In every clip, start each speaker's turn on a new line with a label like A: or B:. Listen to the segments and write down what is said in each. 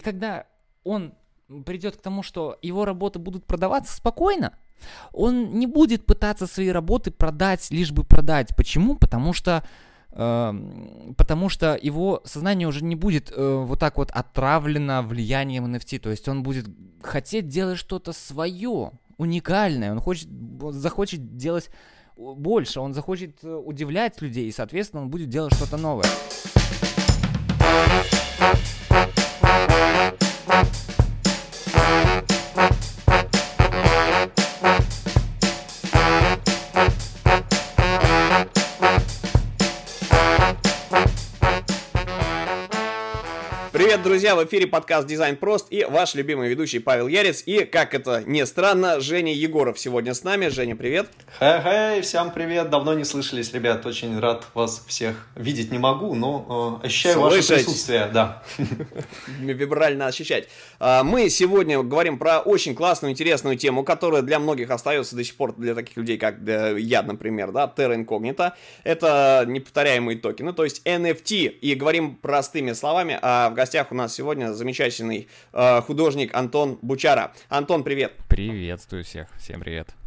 A: когда он придет к тому, что его работы будут продаваться спокойно, он не будет пытаться свои работы продать, лишь бы продать. Почему? Потому что э, потому что его сознание уже не будет э, вот так вот отравлено влиянием NFT, то есть он будет хотеть делать что-то свое, уникальное, он хочет, захочет делать больше, он захочет э, удивлять людей, и, соответственно, он будет делать что-то новое.
B: Привет, друзья! В эфире подкаст «Дизайн прост» и ваш любимый ведущий Павел Ярец. И, как это не странно, Женя Егоров сегодня с нами. Женя, привет!
C: Хей-хей, всем привет! Давно не слышались, ребят. Очень рад вас всех видеть не могу, но э, ощущаю Слышать. ваше присутствие. Да.
B: Вибрально ощущать. А, мы сегодня говорим про очень классную, интересную тему, которая для многих остается до сих пор, для таких людей, как я, например, да, Terra Incognita. Это неповторяемые токены, то есть NFT. И говорим простыми словами, а в гостях гостях у нас сегодня замечательный э, художник Антон Бучара. Антон, привет.
A: Приветствую всех. Всем привет.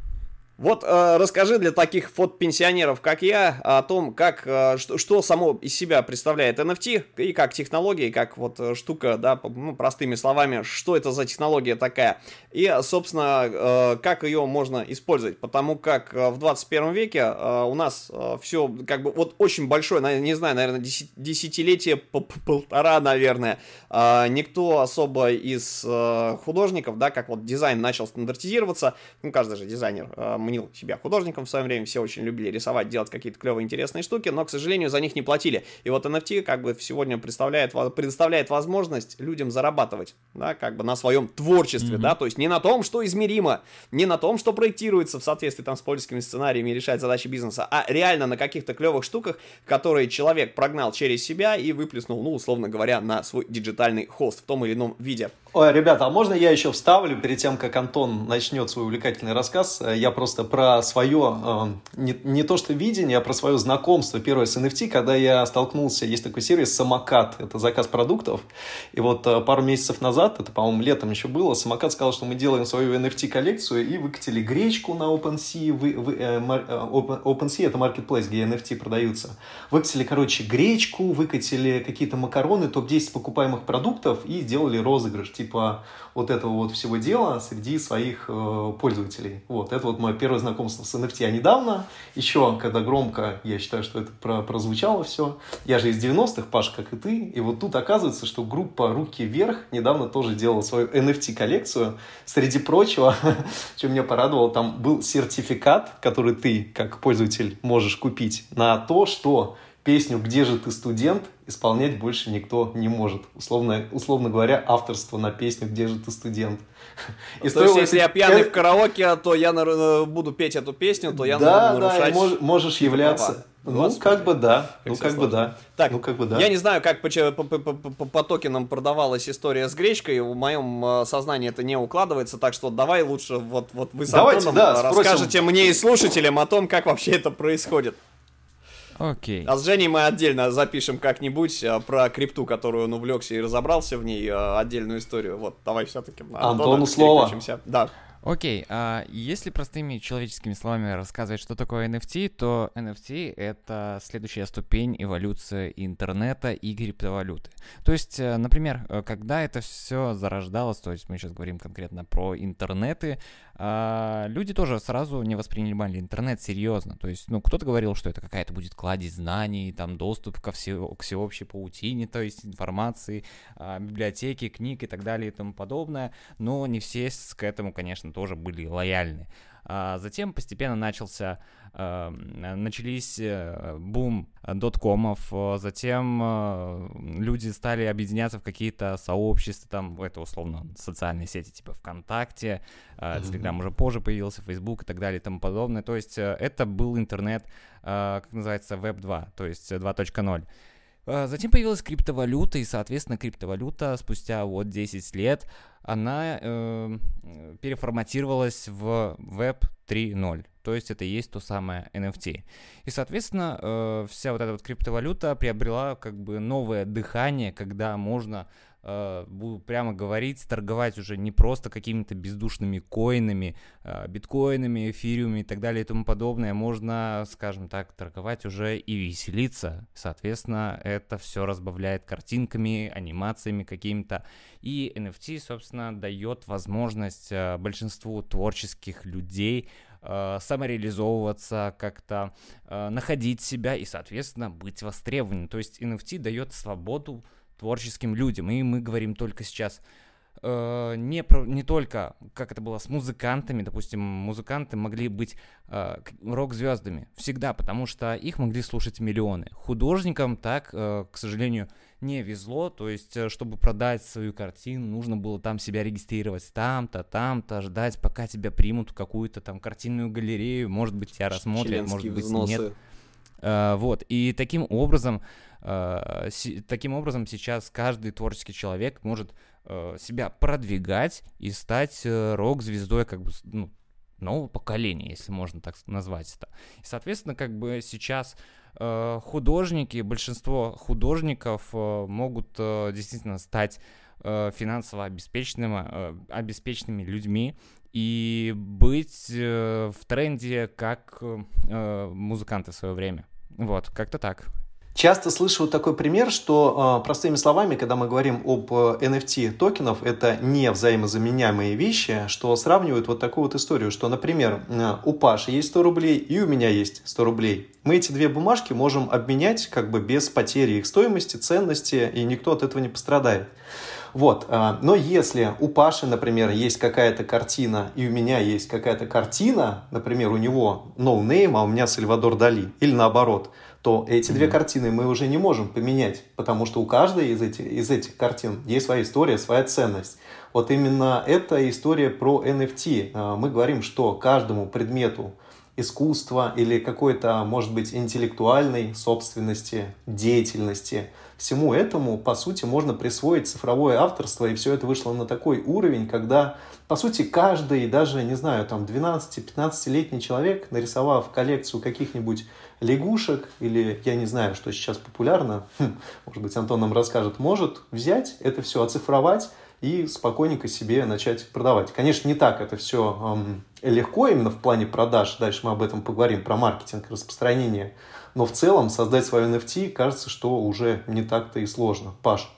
B: Вот э, расскажи для таких фотопенсионеров, как я, о том, как, э, что, что само из себя представляет NFT, и как технология, как вот э, штука, да, ну, простыми словами, что это за технология такая, и, собственно, э, как ее можно использовать, потому как э, в 21 веке э, у нас э, все, как бы, вот очень большое, не знаю, наверное, десятилетие, полтора, наверное, э, никто особо из э, художников, да, как вот дизайн начал стандартизироваться, ну, каждый же дизайнер э, мнил себя художником в свое время, все очень любили рисовать, делать какие-то клевые интересные штуки, но, к сожалению, за них не платили. И вот NFT как бы сегодня представляет, предоставляет возможность людям зарабатывать, да, как бы на своем творчестве, mm-hmm. да, то есть не на том, что измеримо, не на том, что проектируется в соответствии там с польскими сценариями и решает задачи бизнеса, а реально на каких-то клевых штуках, которые человек прогнал через себя и выплеснул, ну, условно говоря, на свой диджитальный хост в том или ином виде.
C: Ой, ребята, а можно я еще вставлю перед тем, как Антон начнет свой увлекательный рассказ? Я просто про свое, э, не, не то что видение, а про свое знакомство первое с NFT, когда я столкнулся, есть такой сервис «Самокат», это заказ продуктов, и вот э, пару месяцев назад, это, по-моему, летом еще было, «Самокат» сказал, что мы делаем свою NFT-коллекцию, и выкатили гречку на OpenSea, вы, вы, э, Open, OpenSea это marketplace, где NFT продаются, выкатили, короче, гречку, выкатили какие-то макароны, топ-10 покупаемых продуктов, и сделали розыгрыш, типа вот этого вот всего дела среди своих э, пользователей. Вот, это вот мое первое знакомство с NFT. А недавно, еще, когда громко, я считаю, что это про прозвучало все, я же из 90-х, Паш, как и ты, и вот тут оказывается, что группа «Руки вверх» недавно тоже делала свою NFT-коллекцию. Среди прочего, что меня порадовало, там был сертификат, который ты, как пользователь, можешь купить на то, что песню «Где же ты, студент?» исполнять больше никто не может. Условно, условно говоря, авторство на песню «Где же ты, студент?»
B: И то есть, если я пьяный в караоке, то я буду петь эту песню, то я да, буду нарушать...
C: Да, можешь являться... Ну, как бы да. ну, как бы да.
B: Так, ну, как бы да. Я не знаю, как по, по, по, по, по токенам продавалась история с гречкой. В моем э, сознании это не укладывается, так что давай лучше вот, вот вы с Давайте, да, расскажете мне и слушателям о том, как вообще это происходит.
A: Окей.
B: А с Женей мы отдельно запишем как-нибудь а, про крипту, которую он увлекся и разобрался в ней, а, отдельную историю. Вот, давай все-таки.
C: Антону слово.
B: Да.
A: Окей, а если простыми человеческими словами рассказывать, что такое NFT, то NFT — это следующая ступень эволюции интернета и криптовалюты. То есть, э, например, э, когда это все зарождалось, то есть мы сейчас говорим конкретно про интернеты, а, люди тоже сразу не воспринимали интернет серьезно. То есть, ну, кто-то говорил, что это какая-то будет кладезь знаний, там, доступ ко все, к всеобщей паутине, то есть информации, а, библиотеки, книг и так далее и тому подобное, но не все к этому, конечно, тоже были лояльны. А затем постепенно начался, э, начались э, бум доткомов, затем э, люди стали объединяться в какие-то сообщества, там, это условно социальные сети типа ВКонтакте, Телеграм уже позже появился, Facebook и так далее и тому подобное. То есть это был интернет, как называется, Web 2, то есть 2.0. Затем появилась криптовалюта, и, соответственно, криптовалюта спустя вот 10 лет она э, переформатировалась в Web 3.0. То есть это и есть то самое NFT. И, соответственно, э, вся вот эта вот криптовалюта приобрела как бы новое дыхание, когда можно э, буду прямо говорить, торговать уже не просто какими-то бездушными коинами, э, биткоинами, эфириумами и так далее и тому подобное. Можно, скажем так, торговать уже и веселиться. Соответственно, это все разбавляет картинками, анимациями какими-то. И NFT, собственно, дает возможность э, большинству творческих людей самореализовываться, как-то находить себя и, соответственно, быть востребованным. То есть NFT дает свободу творческим людям. И мы говорим только сейчас э, не, про, не только, как это было с музыкантами, допустим, музыканты могли быть э, рок-звездами всегда, потому что их могли слушать миллионы. Художникам так, э, к сожалению, не везло, то есть, э, чтобы продать свою картину, нужно было там себя регистрировать там-то, там-то, ждать, пока тебя примут в какую-то там картинную галерею, может быть, тебя рассмотрят, может быть, взносы. нет. Uh, вот, и таким образом, си, таким образом сейчас каждый творческий человек может uh, себя продвигать и стать рок-звездой, как бы, ну, нового поколения, если можно так назвать это. И, соответственно, как бы сейчас Э, художники, большинство художников э, могут э, действительно стать финансово обеспеченными, обеспеченными людьми и быть в тренде как музыканты в свое время. Вот, как-то так.
C: Часто слышу такой пример, что простыми словами, когда мы говорим об NFT токенов, это не взаимозаменяемые вещи, что сравнивают вот такую вот историю, что, например, у Паши есть 100 рублей и у меня есть 100 рублей. Мы эти две бумажки можем обменять как бы без потери их стоимости, ценности, и никто от этого не пострадает. Вот. Но если у Паши, например, есть какая-то картина, и у меня есть какая-то картина, например, у него No Name, а у меня Сальвадор Дали, или наоборот – то эти mm-hmm. две картины мы уже не можем поменять, потому что у каждой из этих, из этих картин есть своя история, своя ценность. Вот именно эта история про NFT. А, мы говорим, что каждому предмету искусства или какой-то, может быть, интеллектуальной собственности, деятельности. Всему этому, по сути, можно присвоить цифровое авторство, и все это вышло на такой уровень, когда, по сути, каждый, даже, не знаю, там, 12-15-летний человек, нарисовав коллекцию каких-нибудь лягушек или я не знаю, что сейчас популярно, хм, может быть, Антон нам расскажет, может взять это все, оцифровать и спокойненько себе начать продавать. Конечно, не так это все эм, легко именно в плане продаж, дальше мы об этом поговорим, про маркетинг, распространение, но в целом создать свою NFT кажется, что уже не так-то и сложно. Паш,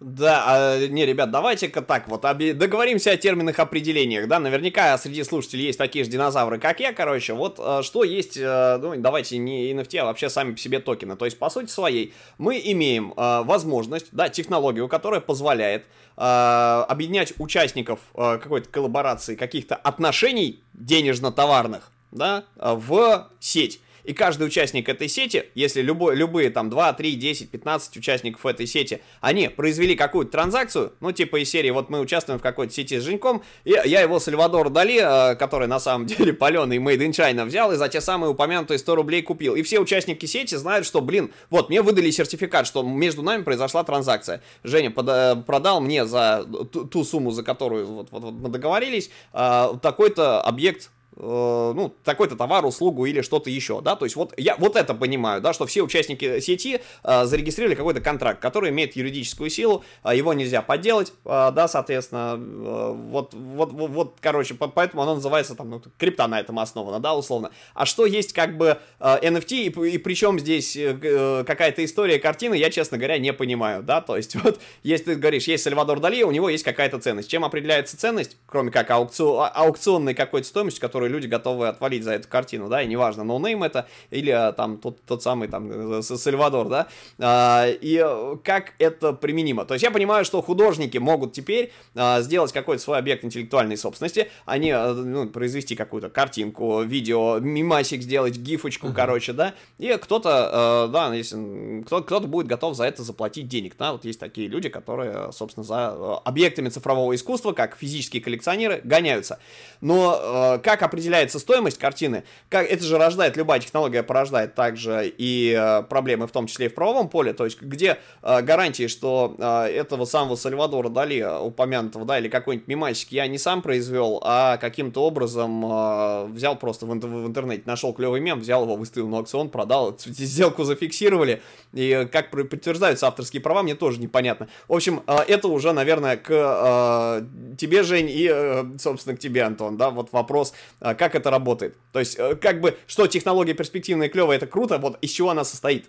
B: да, а, не, ребят, давайте-ка так вот договоримся о терминах определениях, да, наверняка среди слушателей есть такие же динозавры, как я, короче, вот а, что есть, а, ну, давайте не NFT, а вообще сами по себе токены, то есть, по сути своей, мы имеем а, возможность, да, технологию, которая позволяет а, объединять участников а, какой-то коллаборации, каких-то отношений денежно-товарных, да, в сеть. И каждый участник этой сети, если любой, любые там 2, 3, 10, 15 участников этой сети, они произвели какую-то транзакцию, ну типа из серии, вот мы участвуем в какой-то сети с Женьком, и я его Сальвадор Дали, э, который на самом деле паленый Made in China взял и за те самые упомянутые 100 рублей купил. И все участники сети знают, что, блин, вот мне выдали сертификат, что между нами произошла транзакция. Женя пода- продал мне за ту, ту сумму, за которую вот, вот, вот мы договорились, э, такой-то объект Э, ну, такой-то товар, услугу или что-то еще, да, то есть вот я вот это понимаю, да, что все участники сети э, зарегистрировали какой-то контракт, который имеет юридическую силу, э, его нельзя подделать, э, да, соответственно, э, вот, вот, вот, вот, короче, по, поэтому оно называется там, ну, крипта на этом основано, да, условно. А что есть как бы э, NFT и, и причем здесь э, э, какая-то история картины, я, честно говоря, не понимаю, да, то есть вот, если ты говоришь, есть Сальвадор Дали, у него есть какая-то ценность. Чем определяется ценность, кроме как аукцион, а, аукционной какой-то стоимости, которую которые люди готовы отвалить за эту картину, да, и неважно, no-name это или а, там тот, тот самый там Сальвадор, да, а, и как это применимо. То есть я понимаю, что художники могут теперь а, сделать какой-то свой объект интеллектуальной собственности, они, ну, произвести какую-то картинку, видео, мимасик сделать, гифочку, uh-huh. короче, да, и кто-то, да, если кто, кто-то будет готов за это заплатить денег, да, вот есть такие люди, которые, собственно, за объектами цифрового искусства, как физические коллекционеры, гоняются. Но как определить определяется стоимость картины, как это же рождает, любая технология порождает также и э, проблемы, в том числе и в правовом поле, то есть где э, гарантии, что э, этого самого Сальвадора Дали, упомянутого, да, или какой-нибудь мимасик я не сам произвел, а каким-то образом э, взял просто в, в интернете, нашел клевый мем, взял его, выставил на аукцион, продал, сделку зафиксировали, и как подтверждаются авторские права, мне тоже непонятно. В общем, э, это уже, наверное, к э, тебе, Жень, и, э, собственно, к тебе, Антон, да, вот вопрос, э, как это работает. То есть, э, как бы, что технология перспективная и клевая, это круто, вот из чего она состоит?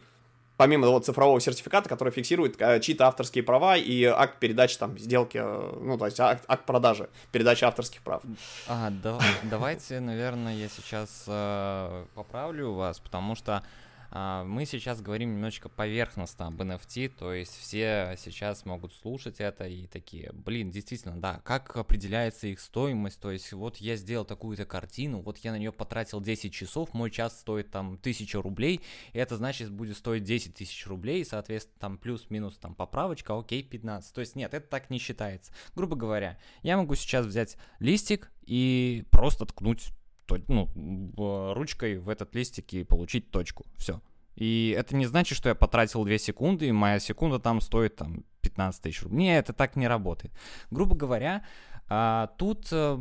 B: помимо вот цифрового сертификата, который фиксирует э, чьи-то авторские права и акт передачи там сделки, э, ну то есть акт, акт продажи, передачи авторских прав.
A: А, да, давайте, наверное, я сейчас э, поправлю вас, потому что мы сейчас говорим немножечко поверхностно об NFT, то есть все сейчас могут слушать это и такие, блин, действительно, да, как определяется их стоимость, то есть вот я сделал такую-то картину, вот я на нее потратил 10 часов, мой час стоит там 1000 рублей, и это значит будет стоить 10 тысяч рублей, соответственно, там плюс-минус там поправочка, окей, 15. То есть нет, это так не считается. Грубо говоря, я могу сейчас взять листик и просто ткнуть ну, ручкой в этот листик и получить точку. Все. И это не значит, что я потратил 2 секунды, и моя секунда там стоит там 15 тысяч рублей. Нет, это так не работает. Грубо говоря, а, тут э,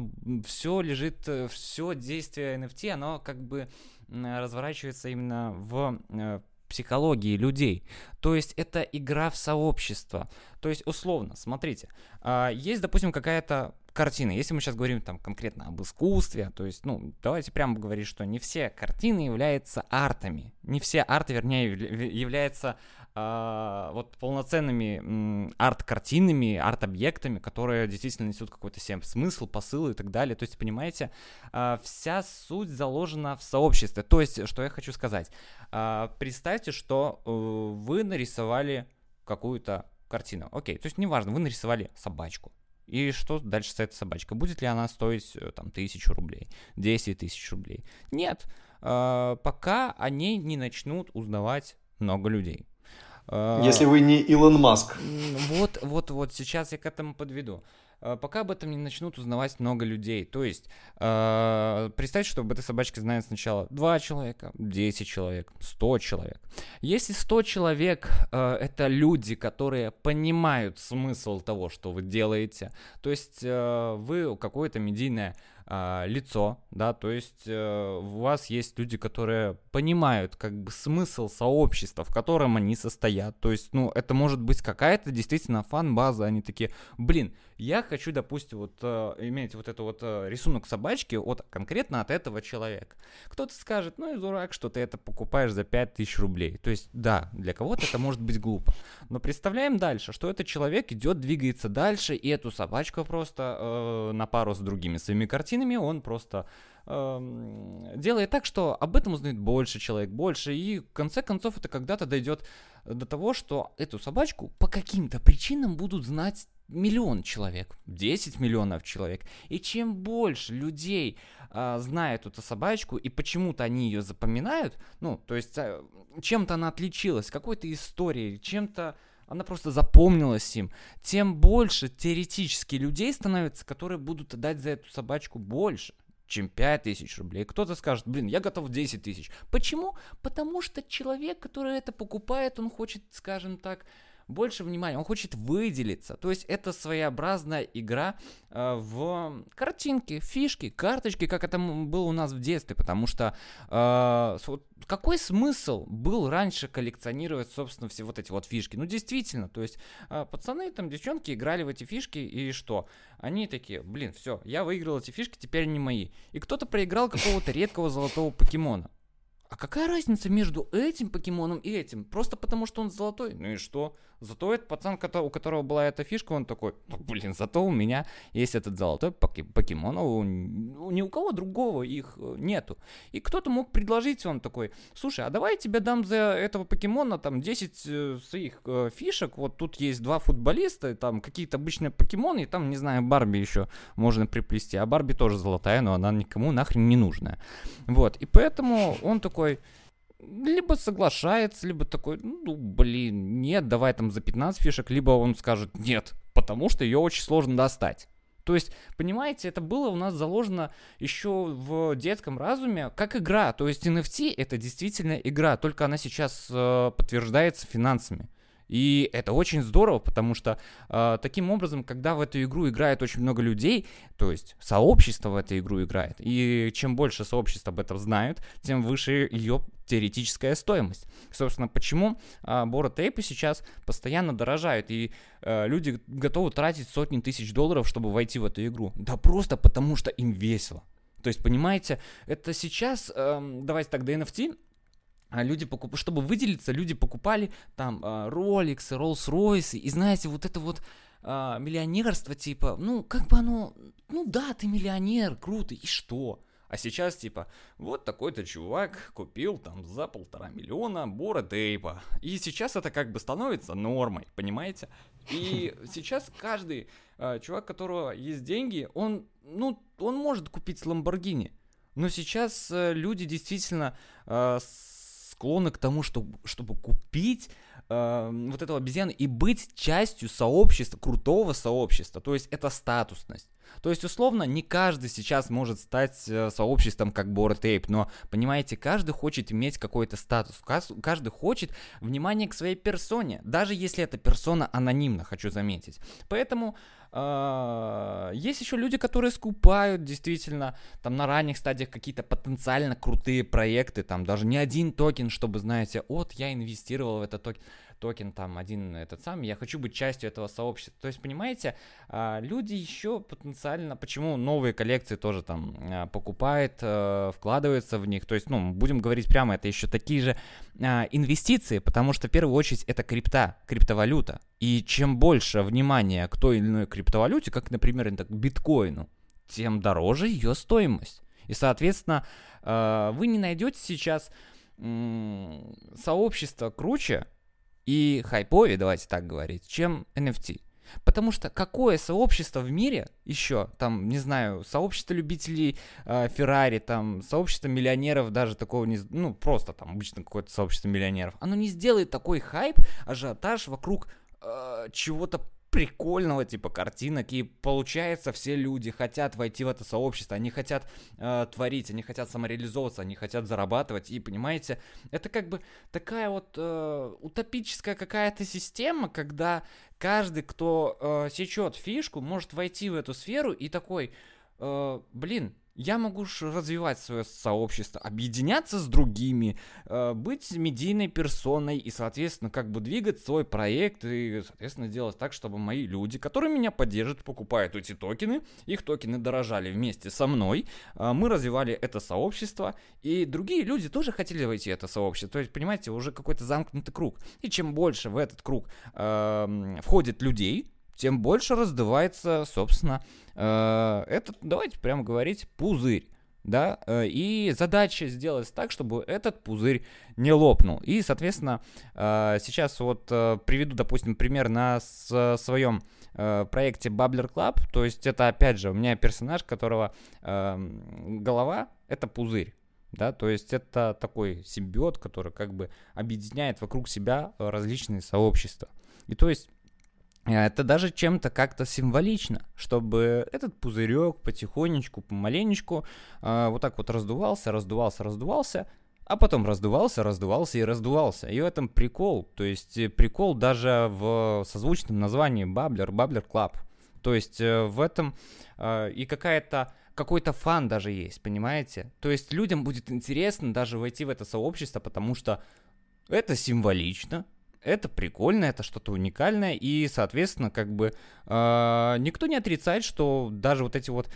A: все лежит, э, все действие NFT, оно как бы разворачивается именно в э, психологии людей. То есть это игра в сообщество. То есть условно, смотрите, а, есть, допустим, какая-то картины. Если мы сейчас говорим там конкретно об искусстве, то есть, ну, давайте прямо говорить, что не все картины являются артами. Не все арты, вернее, являются э, вот полноценными арт-картинами, арт-объектами, которые действительно несут какой-то себе смысл, посыл и так далее. То есть, понимаете, э, вся суть заложена в сообществе. То есть, что я хочу сказать. Э, представьте, что э, вы нарисовали какую-то картину. Окей, то есть неважно, вы нарисовали собачку. И что дальше с этой собачкой? Будет ли она стоить э, там тысячу рублей, 10 тысяч рублей? Нет, пока они не начнут узнавать много людей.
C: Э, Если вы не Илон Маск.
A: Вот, вот, вот сейчас я к этому подведу. Э, пока об этом не начнут узнавать много людей. То есть, э, представьте, что об этой собачке знает сначала 2 человека, 10 человек, 100 человек. Если 100 человек э, это люди, которые понимают смысл того, что вы делаете, то есть э, вы какое-то медийное э, лицо, да, то есть э, у вас есть люди, которые понимают как бы смысл сообщества, в котором они состоят, то есть, ну, это может быть какая-то действительно фан-база, они такие, блин, я хочу, допустим, вот э, иметь вот это вот э, рисунок собачки от конкретно от этого человека. Кто-то скажет, ну и дурак, что ты это покупаешь за 5000 рублей. То есть, да, для кого-то это может быть глупо. Но представляем дальше, что этот человек идет, двигается дальше, и эту собачку просто э, на пару с другими своими картинами он просто э, делает так, что об этом узнает больше человек, больше, и в конце концов это когда-то дойдет до того, что эту собачку по каким-то причинам будут знать миллион человек, 10 миллионов человек. И чем больше людей а, знают эту собачку, и почему-то они ее запоминают, ну, то есть а, чем-то она отличилась, какой-то историей, чем-то она просто запомнилась им, тем больше теоретически людей становится, которые будут отдать за эту собачку больше чем 5 тысяч рублей. Кто-то скажет, блин, я готов 10 тысяч. Почему? Потому что человек, который это покупает, он хочет, скажем так, больше внимания, он хочет выделиться. То есть это своеобразная игра э, в картинки, фишки, карточки, как это было у нас в детстве, потому что э, какой смысл был раньше коллекционировать, собственно, все вот эти вот фишки? Ну, действительно, то есть э, пацаны, там, девчонки играли в эти фишки, и что? Они такие, блин, все, я выиграл эти фишки, теперь они мои. И кто-то проиграл какого-то редкого золотого покемона. А какая разница между этим покемоном и этим? Просто потому, что он золотой. Ну и что? Зато этот пацан, у которого была эта фишка, он такой, ну, блин, зато у меня есть этот золотой покемон, а у, ни у кого другого их э, нету. И кто-то мог предложить, он такой, слушай, а давай я тебе дам за этого покемона там 10 э, своих э, фишек, вот тут есть два футболиста, там какие-то обычные покемоны, и там, не знаю, Барби еще можно приплести, а Барби тоже золотая, но она никому нахрен не нужная. Вот, и поэтому он такой, либо соглашается, либо такой, ну, блин, нет, давай там за 15 фишек, либо он скажет нет, потому что ее очень сложно достать. То есть, понимаете, это было у нас заложено еще в детском разуме как игра. То есть NFT это действительно игра, только она сейчас э, подтверждается финансами. И это очень здорово, потому что э, таким образом, когда в эту игру играет очень много людей, то есть сообщество в эту игру играет, и чем больше сообщество об этом знают, тем выше ее теоретическая стоимость. Собственно, почему э, Бора Тейпы сейчас постоянно дорожают, и э, люди готовы тратить сотни тысяч долларов, чтобы войти в эту игру? Да просто потому, что им весело. То есть, понимаете, это сейчас, э, давайте до NFT а люди покупали, чтобы выделиться, люди покупали там Rolex, Rolls-Royce, и знаете, вот это вот а, миллионерство, типа, ну, как бы оно, ну да, ты миллионер, круто, и что? А сейчас, типа, вот такой-то чувак купил там за полтора миллиона Бора Тейпа. И сейчас это как бы становится нормой, понимаете? И сейчас каждый э, чувак, у которого есть деньги, он, ну, он может купить Ламборгини. Но сейчас э, люди действительно э, склонны к тому, что, чтобы купить э, вот эту обезьяну и быть частью сообщества, крутого сообщества. То есть это статусность. То есть, условно, не каждый сейчас может стать э, сообществом как Ape, но, понимаете, каждый хочет иметь какой-то статус, каждый хочет внимания к своей персоне, даже если эта персона анонимна, хочу заметить. Поэтому э, есть еще люди, которые скупают действительно там на ранних стадиях какие-то потенциально крутые проекты, там даже не один токен, чтобы, знаете, вот я инвестировал в этот токен токен там один этот сам, я хочу быть частью этого сообщества. То есть, понимаете, а, люди еще потенциально, почему новые коллекции тоже там а, покупают, э, вкладываются в них, то есть, ну, будем говорить прямо, это еще такие же а, инвестиции, потому что в первую очередь это крипта, криптовалюта. И чем больше внимания к той или иной криптовалюте, как, например, к биткоину, тем дороже ее стоимость. И, соответственно, вы не найдете сейчас сообщество круче, и хайповее, давайте так говорить, чем NFT. Потому что какое сообщество в мире еще, там, не знаю, сообщество любителей э, там, сообщество миллионеров, даже такого не, ну, просто там обычно какое-то сообщество миллионеров, оно не сделает такой хайп, ажиотаж вокруг э, чего-то прикольного типа картинок, и получается, все люди хотят войти в это сообщество, они хотят э, творить, они хотят самореализовываться, они хотят зарабатывать, и понимаете, это как бы такая вот э, утопическая какая-то система, когда каждый, кто э, сечет фишку, может войти в эту сферу и такой, э, блин, я могу развивать свое сообщество, объединяться с другими, э, быть медийной персоной и, соответственно, как бы двигать свой проект и, соответственно, делать так, чтобы мои люди, которые меня поддержат, покупают эти токены, их токены дорожали вместе со мной, э, мы развивали это сообщество, и другие люди тоже хотели войти в это сообщество. То есть, понимаете, уже какой-то замкнутый круг. И чем больше в этот круг э, входит людей, тем больше раздувается, собственно, э, этот, давайте прямо говорить, пузырь. Да, э, и задача сделать так, чтобы этот пузырь не лопнул. И, соответственно, э, сейчас вот э, приведу, допустим, пример на своем проекте Bubbler Club. То есть это, опять же, у меня персонаж, которого голова — это пузырь. Да, то есть это такой симбиот, который как бы объединяет вокруг себя различные сообщества. И то есть это даже чем-то как-то символично, чтобы этот пузырек потихонечку, помаленечку э, вот так вот раздувался, раздувался, раздувался, а потом раздувался, раздувался и раздувался. И в этом прикол, то есть э, прикол даже в созвучном названии Bubbler, Bubbler Club. То есть э, в этом э, и какая-то какой-то фан даже есть, понимаете? То есть людям будет интересно даже войти в это сообщество, потому что это символично, это прикольно, это что-то уникальное, и, соответственно, как бы э, никто не отрицает, что даже вот эти вот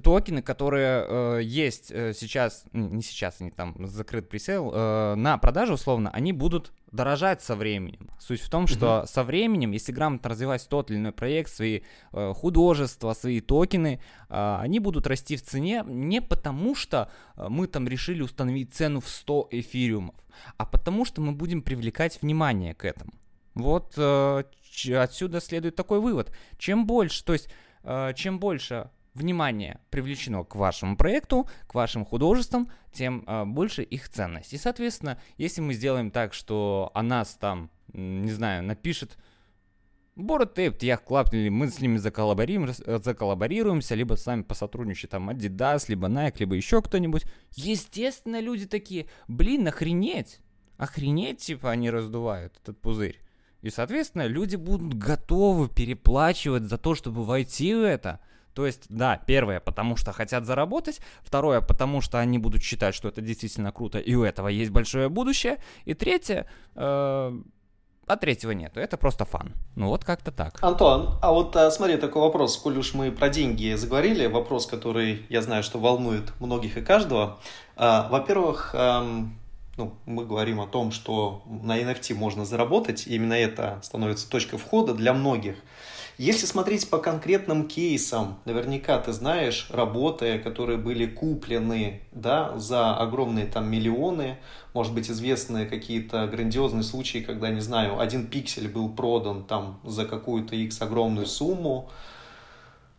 A: токены, которые э, есть э, сейчас, не сейчас, они там закрыт пресейл, э, на продаже условно, они будут дорожать со временем. Суть в том, что uh-huh. со временем, если грамотно развивать тот или иной проект, свои э, художества, свои токены, э, они будут расти в цене не потому, что э, мы там решили установить цену в 100 эфириумов, а потому что мы будем привлекать внимание к этому. Вот э, отсюда следует такой вывод. Чем больше, то есть э, чем больше внимание привлечено к вашему проекту, к вашим художествам, тем э, больше их ценность. И, соответственно, если мы сделаем так, что о нас там, не знаю, напишет Bored Tape, Yacht Club, или мы с ними заколлаборируем, заколлаборируемся, либо сами посотрудничаем, там, Adidas, либо Nike, либо еще кто-нибудь. Естественно, люди такие, блин, охренеть, охренеть, типа, они раздувают этот пузырь. И, соответственно, люди будут готовы переплачивать за то, чтобы войти в это. То есть, да, первое, потому что хотят заработать, второе, потому что они будут считать, что это действительно круто, и у этого есть большое будущее, и третье, э, а третьего нету, это просто фан. Ну вот как-то так.
C: Антон, а вот а, смотри, такой вопрос, коль уж мы про деньги заговорили, вопрос, который, я знаю, что волнует многих и каждого. А, во-первых, эм, ну, мы говорим о том, что на NFT можно заработать, и именно это становится точкой входа для многих. Если смотреть по конкретным кейсам, наверняка ты знаешь работы, которые были куплены да, за огромные там миллионы, может быть известны какие-то грандиозные случаи, когда, не знаю, один пиксель был продан там за какую-то x огромную сумму,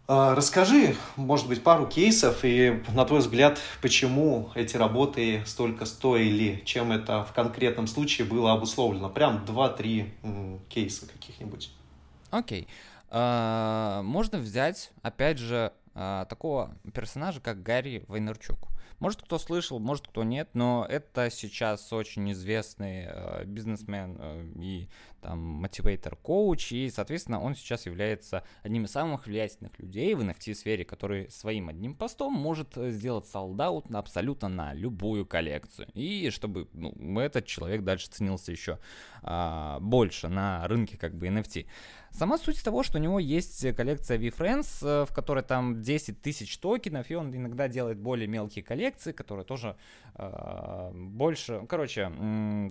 C: а, Расскажи, может быть, пару кейсов и, на твой взгляд, почему эти работы столько стоили, чем это в конкретном случае было обусловлено? Прям два-три кейса каких-нибудь.
A: Окей. Okay. Uh, можно взять, опять же, uh, такого персонажа, как Гарри Вайнерчук. Может, кто слышал, может, кто нет, но это сейчас очень известный э, бизнесмен и там мотивейтор коуч, и, соответственно, он сейчас является одним из самых влиятельных людей в NFT-сфере, который своим одним постом может э, сделать солдаут абсолютно на любую коллекцию. И чтобы ну, этот человек дальше ценился еще а, больше на рынке как бы NFT. Сама суть того, что у него есть коллекция VFriends, э, в которой там 10 тысяч токенов, и он иногда делает более мелкие коллекции, которые тоже э, больше, короче,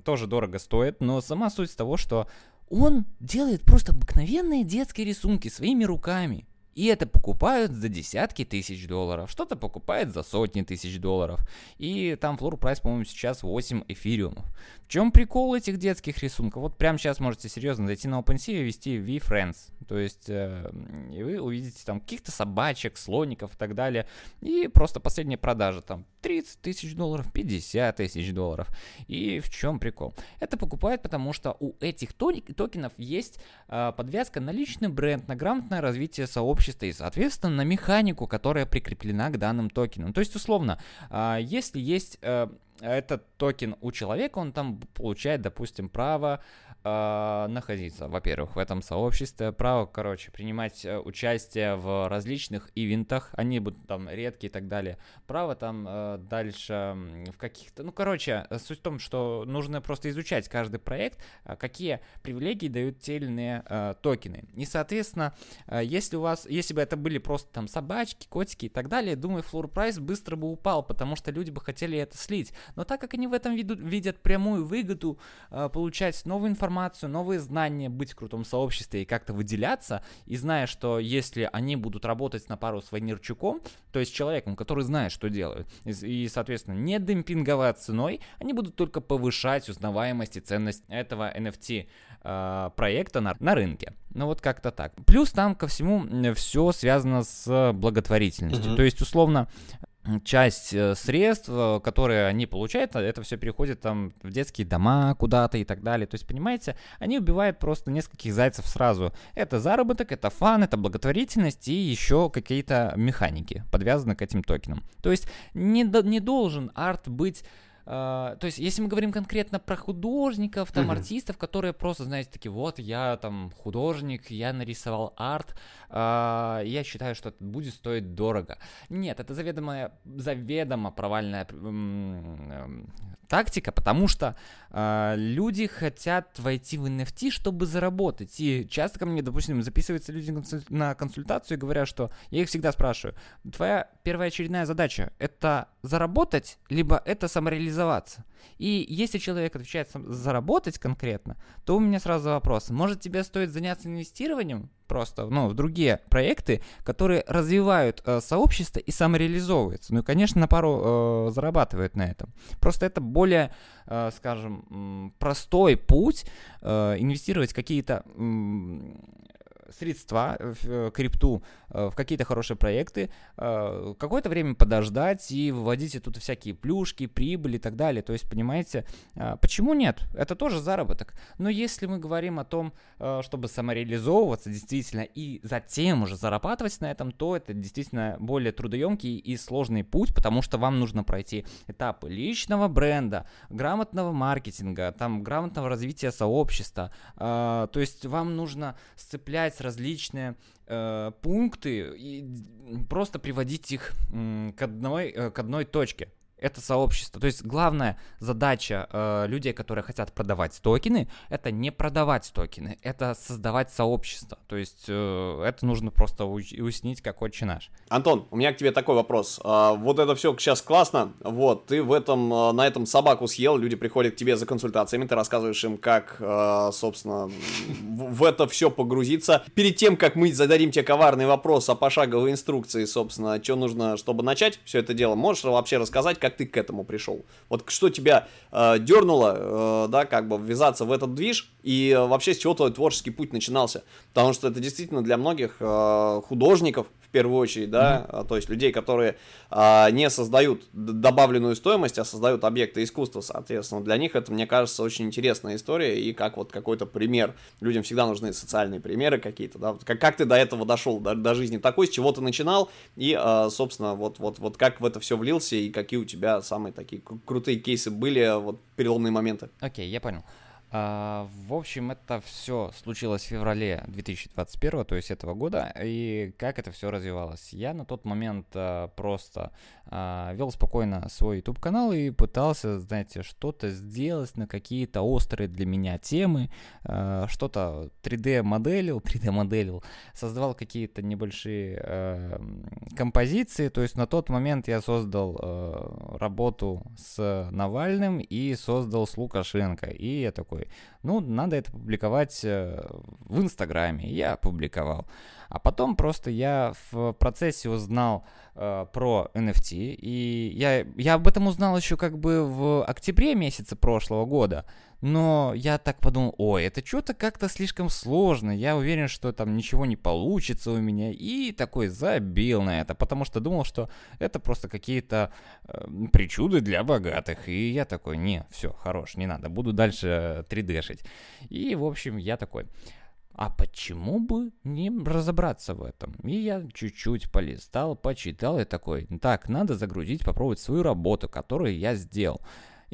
A: тоже дорого стоят, но сама суть того, что он делает просто обыкновенные детские рисунки своими руками. И это покупают за десятки тысяч долларов, что-то покупает за сотни тысяч долларов. И там флор прайс, по-моему, сейчас 8 эфириумов. В чем прикол этих детских рисунков? Вот прямо сейчас можете серьезно зайти на OpenSea и ввести VFriends. То есть, э, и вы увидите там каких-то собачек, слоников и так далее. И просто последняя продажа там 30 тысяч долларов, 50 тысяч долларов. И в чем прикол? Это покупают, потому что у этих токенов есть э, подвязка на личный бренд, на грамотное развитие сообщества и, соответственно, на механику, которая прикреплена к данным токенам. То есть, условно, э, если есть э, этот токен у человека, он там получает, допустим, право э, находиться, во-первых, в этом сообществе, право, короче, принимать э, участие в различных ивентах, они будут там редкие и так далее, право там э, дальше в каких-то, ну, короче, суть в том, что нужно просто изучать каждый проект, э, какие привилегии дают те или иные э, токены, и, соответственно, э, если у вас, если бы это были просто там собачки, котики и так далее, думаю, флор прайс быстро бы упал, потому что люди бы хотели это слить, но так как они в этом виду, видят прямую выгоду, э, получать новую информацию, информацию, новые знания, быть в крутом сообществе и как-то выделяться, и зная, что если они будут работать на пару с Ванирчуком, то есть человеком, который знает, что делают, и, соответственно, не демпинговать ценой, они будут только повышать узнаваемость и ценность этого NFT э, проекта на, на рынке. Ну вот как-то так. Плюс там ко всему все связано с благотворительностью. Mm-hmm. То есть, условно, часть э, средств, э, которые они получают, это все переходит там в детские дома куда-то и так далее. То есть, понимаете, они убивают просто нескольких зайцев сразу. Это заработок, это фан, это благотворительность и еще какие-то механики, подвязаны к этим токенам. То есть, не, не должен арт быть то есть, если мы говорим конкретно про художников, там, uh-huh. артистов, которые просто, знаете, такие, вот, я там художник, я нарисовал арт, uh, я считаю, что это будет стоить дорого. Нет, это заведомо, заведомо провальная тактика, потому что э, люди хотят войти в NFT, чтобы заработать. И часто ко мне, допустим, записываются люди на консультацию и говорят, что я их всегда спрашиваю, твоя первая очередная задача это заработать, либо это самореализоваться. И если человек отвечает заработать конкретно, то у меня сразу вопрос, может тебе стоит заняться инвестированием просто, ну, в другие проекты, которые развивают э, сообщество и самореализовываются. Ну и, конечно, на пару э, зарабатывают на этом. Просто это более, э, скажем, простой путь э, инвестировать какие-то средства в крипту, в какие-то хорошие проекты, какое-то время подождать и выводить тут всякие плюшки, прибыли и так далее. То есть, понимаете, почему нет? Это тоже заработок. Но если мы говорим о том, чтобы самореализовываться действительно и затем уже зарабатывать на этом, то это действительно более трудоемкий и сложный путь, потому что вам нужно пройти этапы личного бренда, грамотного маркетинга, там грамотного развития сообщества. Э, то есть вам нужно сцеплять различные э, пункты и просто приводить их э, к одной, э, к одной точке это сообщество. То есть главная задача э, людей, которые хотят продавать токены, это не продавать токены, это создавать сообщество. То есть э, это нужно просто уяснить, как отче наш.
B: Антон, у меня к тебе такой вопрос. А, вот это все сейчас классно, вот, ты в этом, э, на этом собаку съел, люди приходят к тебе за консультациями, ты рассказываешь им, как, э, собственно, в, это все погрузиться. Перед тем, как мы зададим тебе коварный вопрос о пошаговой инструкции, собственно, что нужно, чтобы начать все это дело, можешь вообще рассказать, как как ты к этому пришел? Вот что тебя э, дернуло, э, да, как бы ввязаться в этот движ, и э, вообще с чего твой творческий путь начинался? Потому что это действительно для многих э, художников, первую очередь, да, mm-hmm. то есть людей, которые а, не создают добавленную стоимость, а создают объекты искусства, соответственно, для них это, мне кажется, очень интересная история и как вот какой-то пример. Людям всегда нужны социальные примеры какие-то, да, как, как ты до этого дошел, до, до жизни такой, с чего ты начинал и, а, собственно, вот, вот, вот как в это все влился и какие у тебя самые такие крутые кейсы были, вот переломные моменты.
A: Окей, okay, я понял. А, в общем, это все случилось в феврале 2021, то есть этого года, и как это все развивалось. Я на тот момент а, просто а, вел спокойно свой YouTube канал и пытался, знаете, что-то сделать на какие-то острые для меня темы, что-то 3D моделил, 3D моделил, создавал какие-то небольшие композиции, то есть на тот момент я создал работу с Навальным и создал с Лукашенко, и я такой такой, ну, надо это публиковать э, в Инстаграме. Я опубликовал. А потом просто я в процессе узнал э, про NFT, и я, я об этом узнал еще как бы в октябре месяце прошлого года. Но я так подумал, ой, это что-то как-то слишком сложно, я уверен, что там ничего не получится у меня, и такой забил на это, потому что думал, что это просто какие-то э, причуды для богатых, и я такой, не, все, хорош, не надо, буду дальше 3D-шить. И, в общем, я такой, а почему бы не разобраться в этом? И я чуть-чуть полистал, почитал и такой, так, надо загрузить, попробовать свою работу, которую я сделал.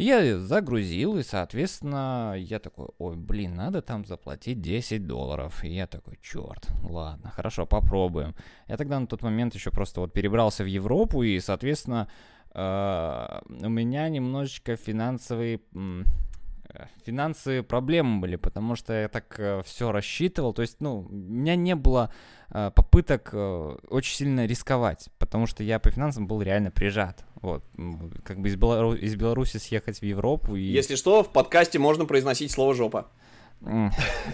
A: Я загрузил, и, соответственно, я такой, ой, блин, надо там заплатить 10 долларов. И я такой, черт, ладно, хорошо, попробуем. Я тогда на тот момент еще просто вот перебрался в Европу, и, соответственно, э, у меня немножечко финансовые финансовые проблемы были, потому что я так э, все рассчитывал. То есть, ну, у меня не было э, попыток э, очень сильно рисковать, потому что я по финансам был реально прижат. Вот, как бы из, Белору... из Беларуси съехать в Европу. И...
B: Если что, в подкасте можно произносить слово жопа.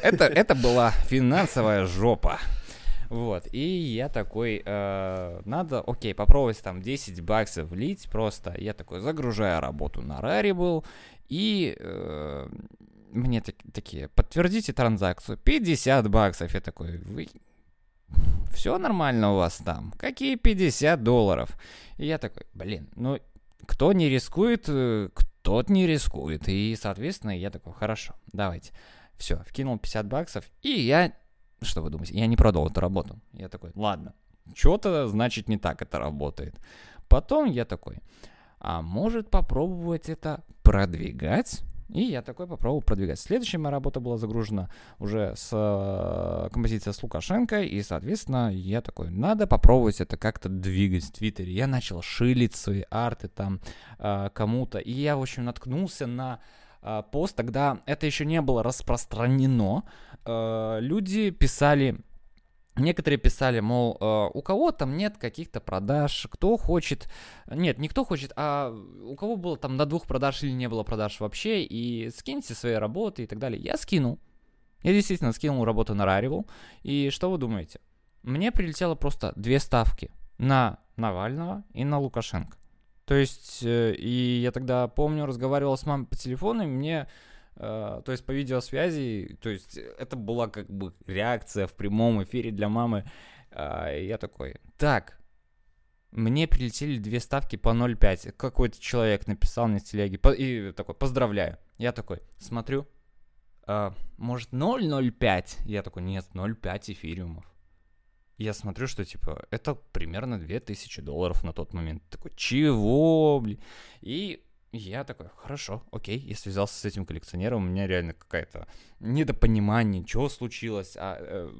A: Это, это была финансовая жопа. Вот, и я такой, э, надо, окей, попробовать там 10 баксов влить просто. Я такой загружаю работу на Rarible, и э, мне так, такие, подтвердите транзакцию, 50 баксов. Я такой, вы... Все нормально у вас там? Какие 50 долларов? И я такой, блин, ну кто не рискует, э, тот не рискует. И, соответственно, я такой, хорошо, давайте. Все, вкинул 50 баксов, и я, что вы думаете, я не продал эту работу. Я такой, ладно, что-то, значит, не так это работает. Потом я такой, а может попробовать это продвигать? И я такой попробовал продвигать. Следующая моя работа была загружена уже с э, композицией с Лукашенко, и, соответственно, я такой, надо попробовать это как-то двигать в Твиттере. Я начал шилить свои арты там э, кому-то, и я, в общем, наткнулся на э, пост, тогда это еще не было распространено. Э, люди писали Некоторые писали, мол, э, у кого там нет каких-то продаж, кто хочет, нет, не кто хочет, а у кого было там до двух продаж или не было продаж вообще, и скиньте свои работы и так далее. Я скинул. Я действительно скинул работу на Rarible, и что вы думаете? Мне прилетело просто две ставки на Навального и на Лукашенко. То есть, э, и я тогда помню, разговаривал с мамой по телефону, и мне э, то есть по видеосвязи, то есть это была как бы реакция в прямом эфире для мамы. Э, я такой, так, мне прилетели две ставки по 0,5. Какой-то человек написал мне в телеге. И такой, поздравляю. Я такой, смотрю, а, может 0,05? Я такой, нет, 0,5 эфириумов. Я смотрю, что, типа, это примерно 2000 долларов на тот момент. Такой, чего, блин? И я такой, хорошо, окей, я связался с этим коллекционером, у меня реально какая-то недопонимание, что случилось, а э,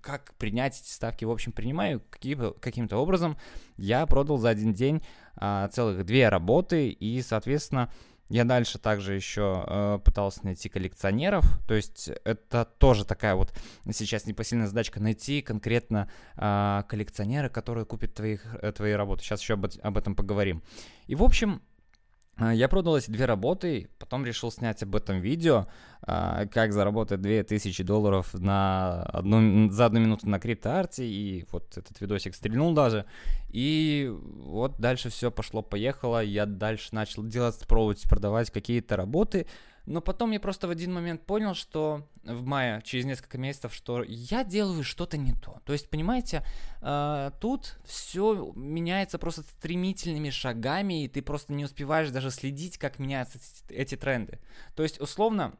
A: как принять эти ставки, в общем, принимаю каким- каким-то образом. Я продал за один день э, целых две работы, и, соответственно, я дальше также еще э, пытался найти коллекционеров, то есть это тоже такая вот сейчас непосильная задачка найти конкретно э, коллекционера, которые купят твоих, э, твои работы. Сейчас еще об, об этом поговорим. И в общем, я продал эти две работы, потом решил снять об этом видео, а, как заработать 2000 долларов на одну, за одну минуту на криптоарте, и вот этот видосик стрельнул даже. И вот дальше все пошло-поехало, я дальше начал делать, пробовать продавать какие-то работы, но потом я просто в один момент понял, что в мае, через несколько месяцев, что я делаю что-то не то. То есть, понимаете, э, тут все меняется просто стремительными шагами, и ты просто не успеваешь даже следить, как меняются эти, тренды. То есть, условно,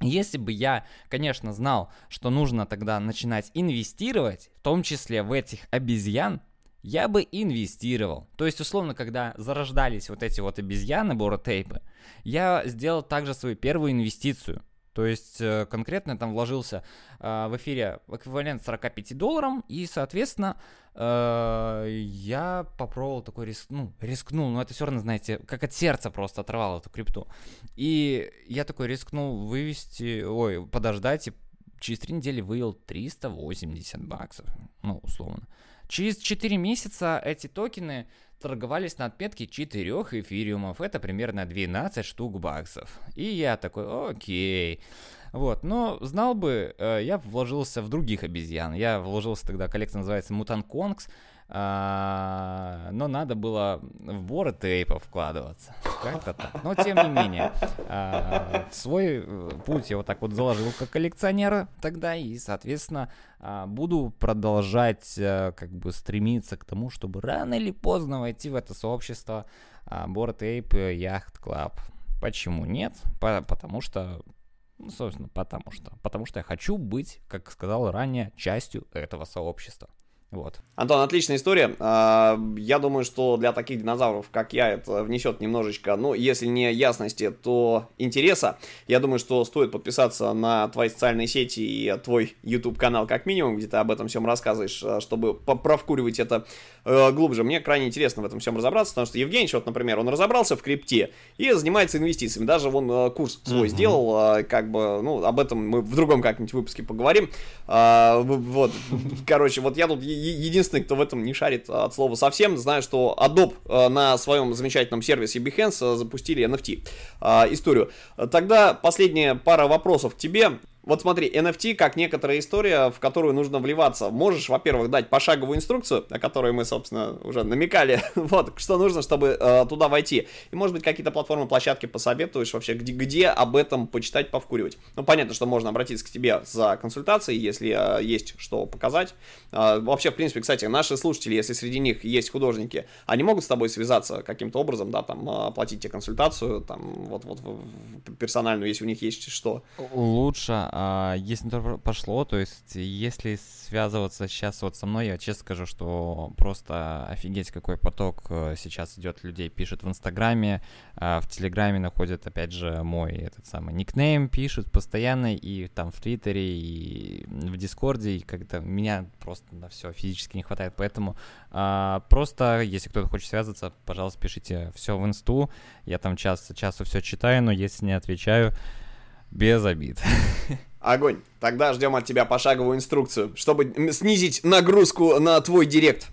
A: если бы я, конечно, знал, что нужно тогда начинать инвестировать, в том числе в этих обезьян, я бы инвестировал. То есть, условно, когда зарождались вот эти вот обезьяны, боротейпы, я сделал также свою первую инвестицию. То есть э, конкретно там вложился э, в эфире эквивалент 45 долларам, и, соответственно, э, я попробовал такой риск, ну, рискнул, но это все равно, знаете, как от сердца просто оторвал эту крипту. И я такой рискнул вывести, ой, подождать, и через три недели вывел 380 баксов, ну, условно. Через 4 месяца эти токены торговались на отметке 4 эфириумов. Это примерно 12 штук баксов. И я такой, окей. Вот, но знал бы, э, я вложился в других обезьян. Я вложился тогда, коллекция называется Mutant Kongs. А, но надо было в боры тейпа вкладываться. Как-то так. Но тем не менее, а, свой э, путь я вот так вот заложил как коллекционера тогда, и, соответственно, а, буду продолжать а, как бы стремиться к тому, чтобы рано или поздно войти в это сообщество а, Bored Ape Yacht Club. Почему нет? По потому что ну, собственно, потому что. Потому что я хочу быть, как сказал ранее, частью этого сообщества. Вот.
B: Антон, отличная история. А, я думаю, что для таких динозавров, как я, это внесет немножечко, ну, если не ясности, то интереса. Я думаю, что стоит подписаться на твои социальные сети и твой YouTube-канал как минимум, где ты об этом всем рассказываешь, а, чтобы провкуривать это э, глубже. Мне крайне интересно в этом всем разобраться, потому что Евгений, вот, например, он разобрался в крипте и занимается инвестициями. Даже вон э, курс свой mm-hmm. сделал, э, как бы, ну, об этом мы в другом как-нибудь выпуске поговорим. Вот, короче, вот я тут единственный, кто в этом не шарит от слова совсем. Знаю, что Adobe э, на своем замечательном сервисе Behance э, запустили NFT историю. Тогда последняя пара вопросов к тебе. Вот смотри, NFT как некоторая история, в которую нужно вливаться. Можешь, во-первых, дать пошаговую инструкцию, о которой мы, собственно, уже намекали, вот, что нужно, чтобы э, туда войти. И, может быть, какие-то платформы, площадки посоветуешь вообще, где, где об этом почитать, повкуривать. Ну, понятно, что можно обратиться к тебе за консультацией, если э, есть что показать. Э, вообще, в принципе, кстати, наши слушатели, если среди них есть художники, они могут с тобой связаться каким-то образом, да, там, оплатить тебе консультацию, там, вот-вот персональную, если у них есть что.
A: Лучше а, если то пошло, то есть если связываться сейчас вот со мной, я честно скажу, что просто офигеть какой поток э, сейчас идет людей, пишут в Инстаграме, а в Телеграме находят опять же мой этот самый никнейм, пишут постоянно и там в Твиттере, и в Дискорде, и как-то меня просто на все физически не хватает, поэтому а, просто если кто-то хочет связаться, пожалуйста, пишите все в Инсту, я там час часу все читаю, но если не отвечаю, без обид.
B: Огонь. Тогда ждем от тебя пошаговую инструкцию, чтобы снизить нагрузку на твой директ.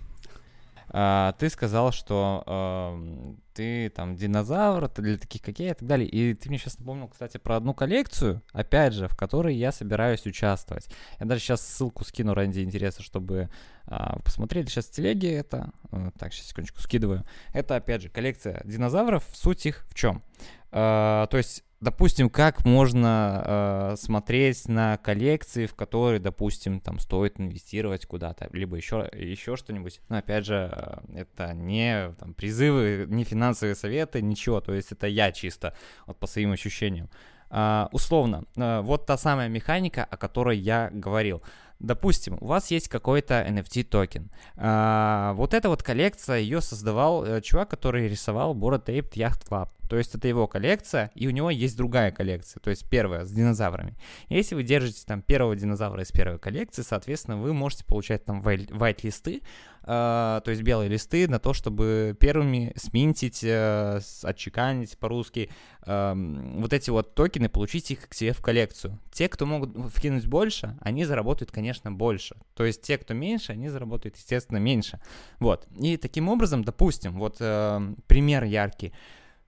A: А, ты сказал, что э, ты там динозавр, ты для таких как я и так далее. И ты мне сейчас напомнил, кстати, про одну коллекцию, опять же, в которой я собираюсь участвовать. Я даже сейчас ссылку скину ради интереса, чтобы а, посмотрели сейчас в телеге это. А, так, сейчас секундочку скидываю. Это, опять же, коллекция динозавров. Суть их в чем? А, то есть допустим, как можно э, смотреть на коллекции, в которые, допустим, там стоит инвестировать куда-то, либо еще, еще что-нибудь. Но опять же, э, это не там, призывы, не финансовые советы, ничего. То есть это я чисто вот по своим ощущениям. Э, условно, э, вот та самая механика, о которой я говорил. Допустим, у вас есть какой-то NFT токен. А, вот эта вот коллекция, ее создавал э, чувак, который рисовал Bored Ape Yacht Club. То есть это его коллекция, и у него есть другая коллекция, то есть первая с динозаврами. Если вы держите там первого динозавра из первой коллекции, соответственно, вы можете получать там white листы, э, то есть белые листы на то, чтобы первыми сминтить, э, отчеканить по-русски вот эти вот токены, получить их к себе в коллекцию. Те, кто могут вкинуть больше, они заработают, конечно, больше. То есть те, кто меньше, они заработают, естественно, меньше. Вот. И таким образом, допустим, вот э, пример яркий.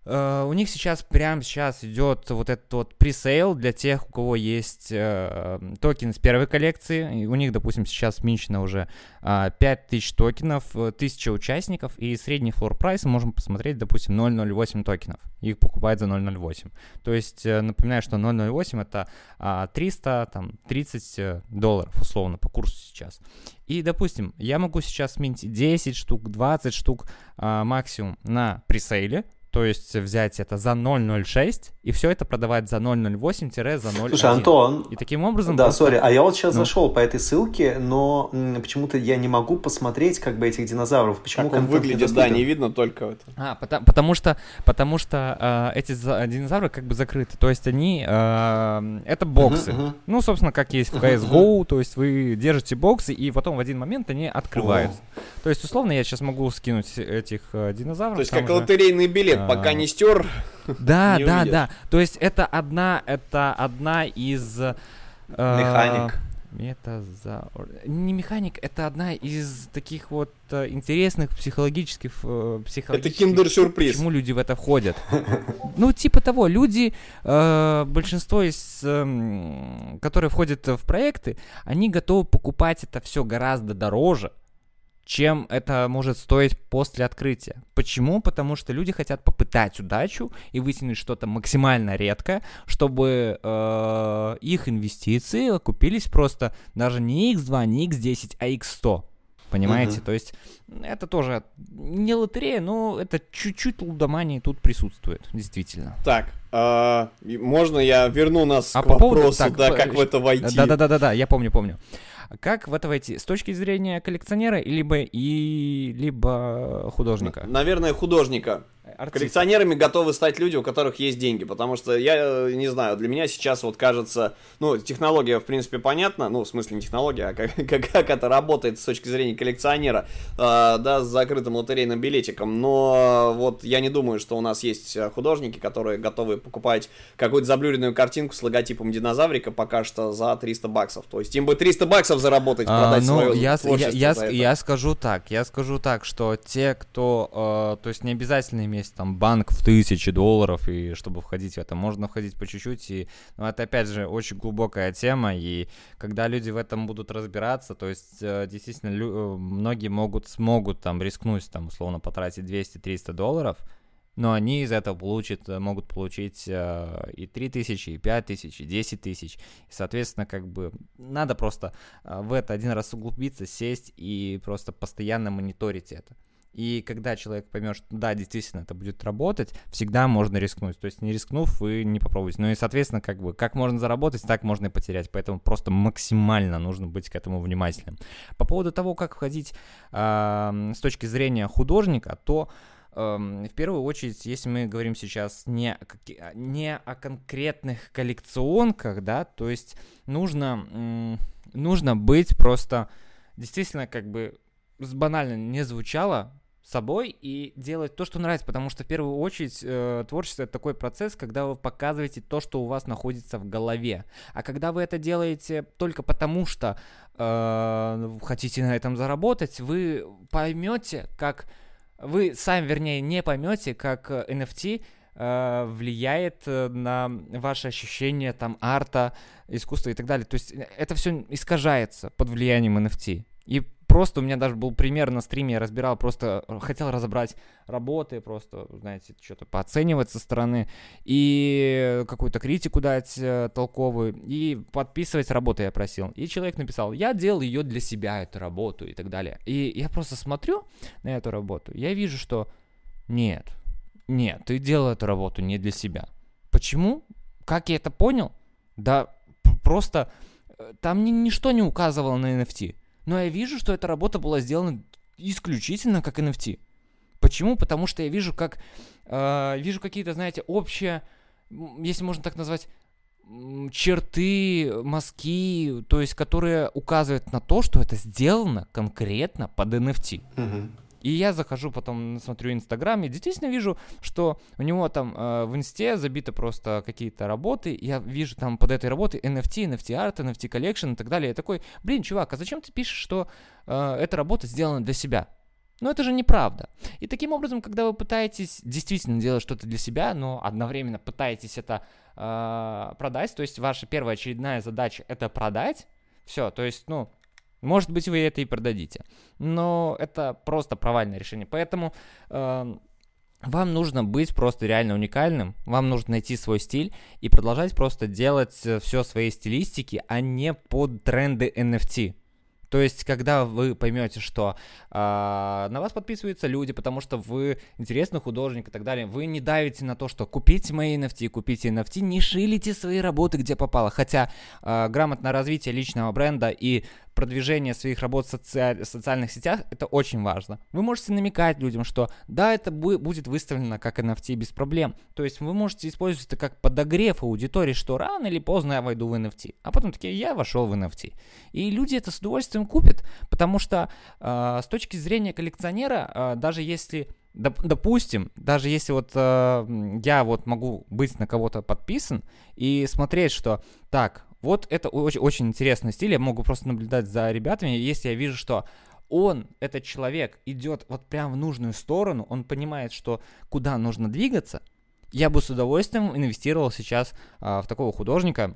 A: Uh, у них сейчас, прямо сейчас идет вот этот вот presale для тех, у кого есть uh, токен с первой коллекции. У них, допустим, сейчас минчено уже uh, 5000 токенов, 1000 участников, и средний floor price можем посмотреть, допустим, 0.08 токенов. Их покупают за 0.08. То есть, напоминаю, что 0.08 это uh, 300, там, 30 долларов, условно, по курсу сейчас. И, допустим, я могу сейчас минтить 10 штук, 20 штук uh, максимум на пресейле, то есть взять это за 0.06 и все это продавать за 0.08-за 0.1.
C: Слушай, Антон.
A: И таким образом...
C: Да, просто... сори, а я вот сейчас ну. зашел по этой ссылке, но почему-то я не могу посмотреть как бы этих динозавров. Почему
B: как он выглядит, да, не видно только это.
A: А, потому, потому что, потому что э, эти динозавры как бы закрыты. То есть они... Э, это боксы. Uh-huh, uh-huh. Ну, собственно, как есть в CSGO, uh-huh. то есть вы держите боксы, и потом в один момент они открываются. Uh-huh. То есть, условно, я сейчас могу скинуть этих э, динозавров.
B: То есть, как же... лотерейный билет пока не стер.
A: Да, да, увидишь. да. То есть это одна, это одна из... Э,
C: Механик.
A: Метаза... Не механик, это одна из таких вот э, интересных психологических... Э, психологических...
B: Это киндер-сюрприз.
A: Почему люди в это входят? Ну, типа того, люди, э, большинство из, э, которые входят в проекты, они готовы покупать это все гораздо дороже, чем это может стоить после открытия. Почему? Потому что люди хотят попытать удачу и вытянуть что-то максимально редкое, чтобы э, их инвестиции окупились просто даже не x2, не x10, а x100. Понимаете? Uh-huh. То есть это тоже не лотерея, но это чуть-чуть лудомании тут присутствует, действительно.
B: Так, э, можно я верну нас а к по вопросу, поводу, так, да, как в это войти?
A: Да-да-да-да, я помню, помню. Как в это войти? С точки зрения коллекционера, либо и либо художника?
B: Наверное, художника. Артист. Коллекционерами готовы стать люди, у которых есть деньги, потому что я не знаю, для меня сейчас вот кажется, ну, технология, в принципе, понятна, ну, в смысле не технология, а как, как, как это работает с точки зрения коллекционера, э, да, с закрытым лотерейным билетиком, но вот я не думаю, что у нас есть художники, которые готовы покупать какую-то заблюренную картинку с логотипом динозаврика пока что за 300 баксов, то есть им бы 300 баксов заработать, а, продать ну, свое
A: я, я, я, я скажу так, я скажу так, что те, кто, э, то есть не обязательно иметь там банк в тысячи долларов, и чтобы входить в это, можно входить по чуть-чуть, и ну, это опять же очень глубокая тема, и когда люди в этом будут разбираться, то есть э, действительно лю- э, многие могут, смогут там рискнуть, там условно потратить 200-300 долларов, но они из этого получат, э, могут получить э, и 3 тысячи, и 5 тысяч, и 10 тысяч. Соответственно, как бы надо просто э, в это один раз углубиться, сесть и просто постоянно мониторить это. И когда человек поймет, что да, действительно, это будет работать, всегда можно рискнуть. То есть не рискнув, вы не попробуете. Ну и, соответственно, как бы, как можно заработать, так можно и потерять. Поэтому просто максимально нужно быть к этому внимательным. По поводу того, как входить э, с точки зрения художника, то в первую очередь, если мы говорим сейчас не, не о конкретных коллекционках, да, то есть нужно, нужно быть просто действительно как бы банально не звучало, собой и делать то, что нравится, потому что в первую очередь э, творчество это такой процесс, когда вы показываете то, что у вас находится в голове, а когда вы это делаете только потому, что э, хотите на этом заработать, вы поймете, как вы сами, вернее, не поймете, как NFT э, влияет э, на ваше ощущение там арта, искусства и так далее. То есть это все искажается под влиянием NFT. И просто у меня даже был пример на стриме, я разбирал, просто э, хотел разобрать работы, просто, знаете, что-то пооценивать со стороны и какую-то критику дать э, толковую, и подписывать работы я просил. И человек написал, я делал ее для себя, эту работу и так далее. И я просто смотрю на эту работу, я вижу, что нет, нет, ты делал эту работу не для себя. Почему? Как я это понял? Да просто э, там ни, ничто не указывало на NFT но я вижу, что эта работа была сделана исключительно как NFT. Почему? Потому что я вижу, как э, вижу какие-то, знаете, общие, если можно так назвать, черты, мазки, то есть которые указывают на то, что это сделано конкретно под NFT. Mm-hmm. И я захожу потом, смотрю Инстаграм, и действительно вижу, что у него там э, в Инсте забиты просто какие-то работы. Я вижу там под этой работой NFT, NFT Art, NFT Collection и так далее. Я такой, блин, чувак, а зачем ты пишешь, что э, эта работа сделана для себя? Но это же неправда. И таким образом, когда вы пытаетесь действительно делать что-то для себя, но одновременно пытаетесь это э, продать, то есть ваша первая очередная задача это продать, все, то есть, ну, может быть, вы это и продадите. Но это просто провальное решение. Поэтому э, вам нужно быть просто реально уникальным. Вам нужно найти свой стиль и продолжать просто делать э, все своей стилистики, а не под тренды NFT. То есть, когда вы поймете, что э, на вас подписываются люди, потому что вы интересный художник и так далее, вы не давите на то, что купите мои NFT, купите NFT, не шилите свои работы, где попало. Хотя э, грамотное развитие личного бренда и продвижение своих работ в соци... социальных сетях, это очень важно. Вы можете намекать людям, что да, это будет выставлено как NFT без проблем. То есть вы можете использовать это как подогрев аудитории, что рано или поздно я войду в NFT. А потом такие, я вошел в NFT. И люди это с удовольствием купят, потому что э, с точки зрения коллекционера, э, даже если допустим, даже если вот э, я вот могу быть на кого-то подписан и смотреть, что так, вот это очень, очень интересный стиль, я могу просто наблюдать за ребятами, если я вижу, что он, этот человек, идет вот прям в нужную сторону, он понимает, что куда нужно двигаться, я бы с удовольствием инвестировал сейчас а, в такого художника,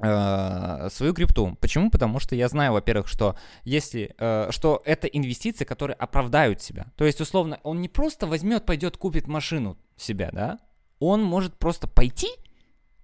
A: а, свою крипту. Почему? Потому что я знаю, во-первых, что если, э, что это инвестиции, которые оправдают себя. То есть, условно, он не просто возьмет, пойдет, купит машину себя, да, он может просто пойти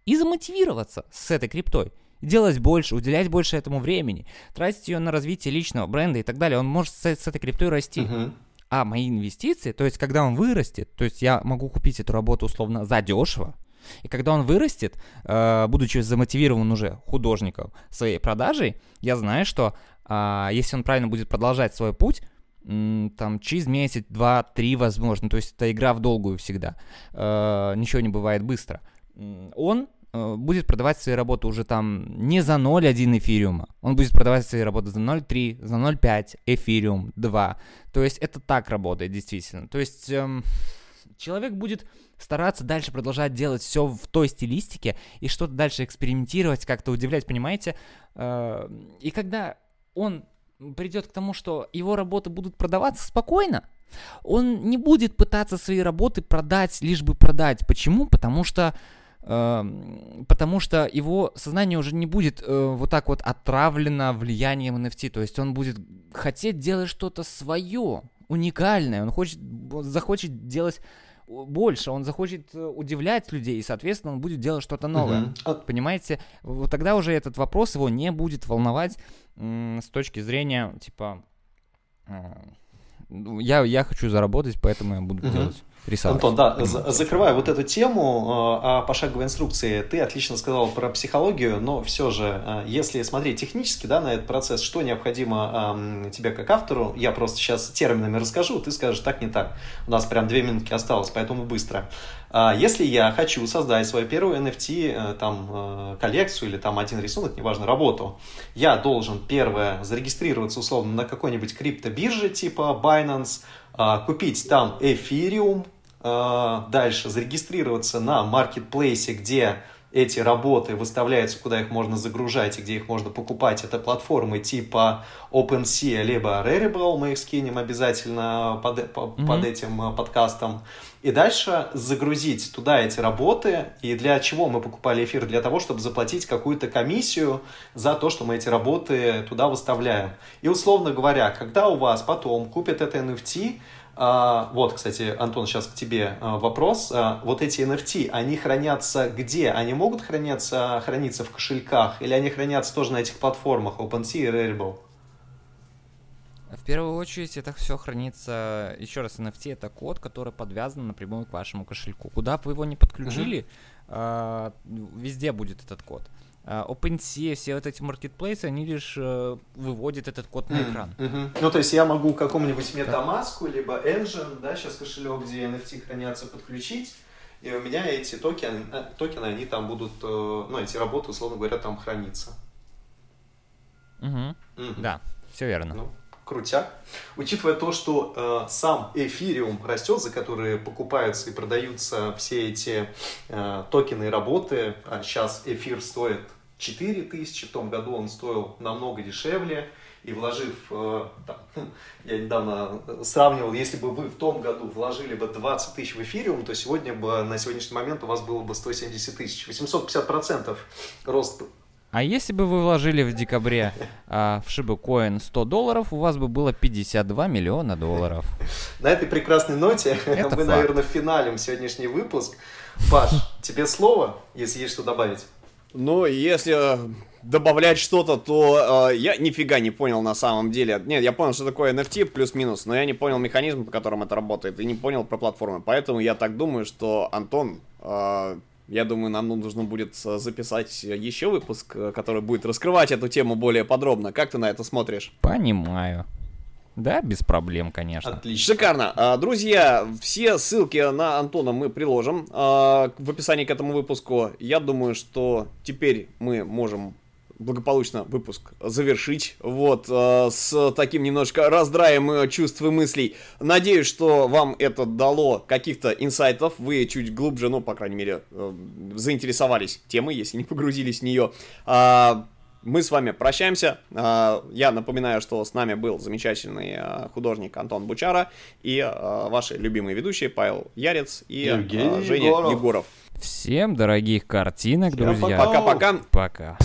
A: и замотивироваться с этой криптой. Делать больше, уделять больше этому времени, тратить ее на развитие личного бренда и так далее. Он может с, с этой криптой расти. Uh-huh. А мои инвестиции, то есть когда он вырастет, то есть я могу купить эту работу условно за дешево, и когда он вырастет, э, будучи замотивирован уже художником своей продажей, я знаю, что э, если он правильно будет продолжать свой путь, там через месяц, два, три, возможно, то есть это игра в долгую всегда, э, ничего не бывает быстро, он Э, будет продавать свои работы уже там не за 0,1 эфириума, он будет продавать свои работы за 0,3, за 0,5 эфириум 2. То есть это так работает действительно. То есть эм, человек будет стараться дальше продолжать делать все в той стилистике и что-то дальше экспериментировать, как-то удивлять, понимаете? Э, и когда он придет к тому, что его работы будут продаваться спокойно, он не будет пытаться свои работы продать, лишь бы продать. Почему? Потому что потому что его сознание уже не будет э, вот так вот отравлено влиянием NFT, то есть он будет хотеть делать что-то свое, уникальное, он хочет, захочет делать больше, он захочет э, удивлять людей, и, соответственно, он будет делать что-то новое. Uh-huh. Понимаете? Вот тогда уже этот вопрос его не будет волновать м- с точки зрения, типа, э, я, я хочу заработать, поэтому я буду uh-huh. делать рисовать.
C: Антон, да, закрывая вот эту тему э, о пошаговой инструкции, ты отлично сказал про психологию, но все же, э, если смотреть технически да, на этот процесс, что необходимо э, тебе как автору, я просто сейчас терминами расскажу, ты скажешь так, не так. У нас прям две минутки осталось, поэтому быстро. Если я хочу создать свою первую NFT, там, коллекцию или там один рисунок, неважно, работу, я должен, первое, зарегистрироваться условно на какой-нибудь криптобирже типа Binance, купить там эфириум, Э, дальше зарегистрироваться на маркетплейсе, где эти работы выставляются, куда их можно загружать и где их можно покупать, это платформы типа OpenSea либо Rarible, мы их скинем обязательно под, mm-hmm. под этим э, подкастом. И дальше загрузить туда эти работы. И для чего мы покупали эфир? Для того, чтобы заплатить какую-то комиссию за то, что мы эти работы туда выставляем. И условно говоря, когда у вас потом купят это NFT, а, вот, кстати, Антон, сейчас к тебе а, вопрос. А, вот эти NFT, они хранятся где? Они могут храняться, храниться в кошельках или они хранятся тоже на этих платформах OpenSea и Rarible?
A: В первую очередь это все хранится, еще раз, NFT это код, который подвязан напрямую к вашему кошельку. Куда бы вы его не подключили, uh-huh. везде будет этот код. Uh, OpenSea, все вот эти маркетплейсы, они лишь uh, выводят этот код на экран.
C: Mm-hmm. Ну, то есть я могу какому-нибудь MetaMask, либо Engine, да, сейчас кошелек, где NFT хранятся, подключить, и у меня эти токены, э, токены они там будут, э, ну, эти работы, условно говоря, там храниться.
A: Угу. Mm-hmm. Да, все верно.
C: Ну, крутяк. Учитывая то, что э, сам эфириум растет, за которые покупаются и продаются все эти э, токены и работы, а сейчас эфир стоит 4 тысячи, в том году он стоил намного дешевле, и вложив, э, там, хм, я недавно сравнивал, если бы вы в том году вложили бы 20 тысяч в эфириум, то сегодня бы, на сегодняшний момент у вас было бы 170 тысяч. 850% рост
A: а если бы вы вложили в декабре а, в Coin 100 долларов, у вас бы было 52 миллиона долларов.
C: На этой прекрасной ноте Это мы, факт. наверное, финалем сегодняшний выпуск. Паш, тебе слово, если есть что добавить.
B: Ну, если добавлять что-то, то э, я нифига не понял на самом деле. Нет, я понял, что такое NFT плюс-минус, но я не понял механизм, по которому это работает, и не понял про платформы. Поэтому я так думаю, что Антон э, я думаю, нам нужно будет э, записать еще выпуск, э, который будет раскрывать эту тему более подробно. Как ты на это смотришь?
A: Понимаю. Да, без проблем, конечно.
B: Отлично. Шикарно. А, друзья, все ссылки на Антона мы приложим а, в описании к этому выпуску. Я думаю, что теперь мы можем благополучно выпуск завершить. Вот, э, с таким немножко раздраем э, чувств и мыслей. Надеюсь, что вам это дало каких-то инсайтов. Вы чуть глубже, ну, по крайней мере, э, заинтересовались темой, если не погрузились в нее. А, мы с вами прощаемся. А, я напоминаю, что с нами был замечательный а, художник Антон Бучара и а, ваши любимые ведущие Павел Ярец и Евгений Женя Егоров.
A: Всем дорогих картинок, друзья.
B: Пока-пока.
A: Пока.